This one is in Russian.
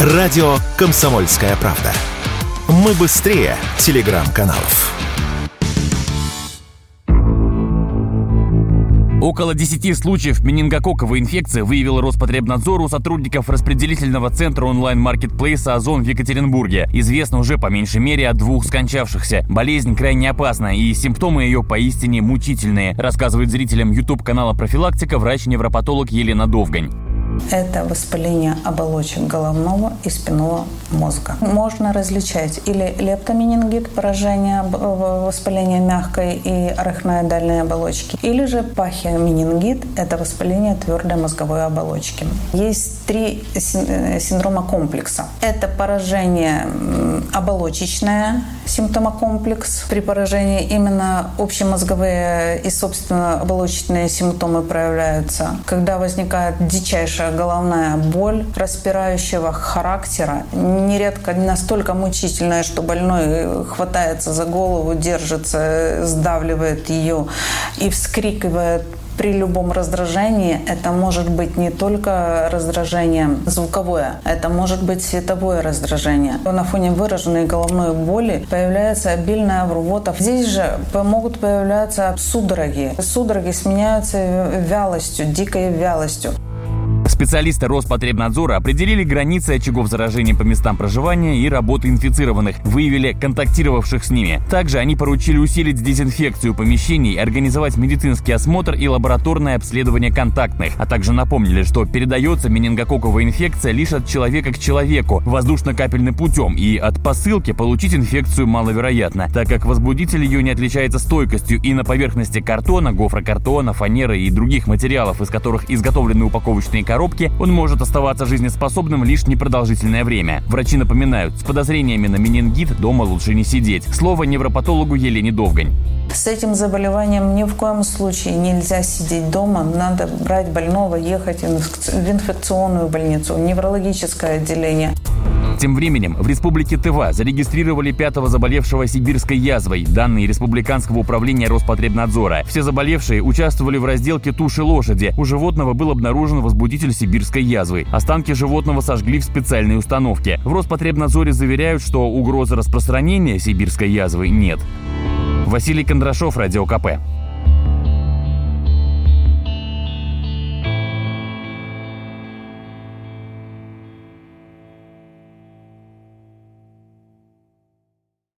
Радио «Комсомольская правда». Мы быстрее телеграм-каналов. Около 10 случаев менингококковой инфекции выявил Роспотребнадзор у сотрудников распределительного центра онлайн-маркетплейса «Озон» в Екатеринбурге. Известно уже по меньшей мере о двух скончавшихся. Болезнь крайне опасна, и симптомы ее поистине мучительные, рассказывает зрителям YouTube-канала «Профилактика» врач-невропатолог Елена Довгань. Это воспаление оболочек головного и спинного мозга. Можно различать или лептоменингит, поражение воспаления мягкой и арахноидальной оболочки, или же пахиоменингит, это воспаление твердой мозговой оболочки. Есть три э, синдрома комплекса. Это поражение оболочечное, симптомокомплекс. При поражении именно общемозговые и, собственно, оболочечные симптомы проявляются. Когда возникает дичайшая головная боль распирающего характера, нередко настолько мучительная, что больной хватается за голову, держится, сдавливает ее и вскрикивает при любом раздражении это может быть не только раздражение звуковое, это может быть световое раздражение. На фоне выраженной головной боли появляется обильная рвота. Здесь же могут появляться судороги. Судороги сменяются вялостью, дикой вялостью. Специалисты Роспотребнадзора определили границы очагов заражения по местам проживания и работы инфицированных, выявили контактировавших с ними. Также они поручили усилить дезинфекцию помещений, организовать медицинский осмотр и лабораторное обследование контактных, а также напомнили, что передается менингококковая инфекция лишь от человека к человеку воздушно-капельным путем, и от посылки получить инфекцию маловероятно, так как возбудитель ее не отличается стойкостью и на поверхности картона, гофрокартона, фанеры и других материалов, из которых изготовлены упаковочные коробки, коробке, он может оставаться жизнеспособным лишь непродолжительное время. Врачи напоминают, с подозрениями на менингит дома лучше не сидеть. Слово невропатологу Елене Довгань. С этим заболеванием ни в коем случае нельзя сидеть дома. Надо брать больного, ехать в инфекционную больницу, в неврологическое отделение. Тем временем в республике Тыва зарегистрировали пятого заболевшего сибирской язвой, данные Республиканского управления Роспотребнадзора. Все заболевшие участвовали в разделке туши лошади. У животного был обнаружен возбудитель сибирской язвы. Останки животного сожгли в специальной установке. В Роспотребнадзоре заверяют, что угрозы распространения сибирской язвы нет. Василий Кондрашов, Радио КП.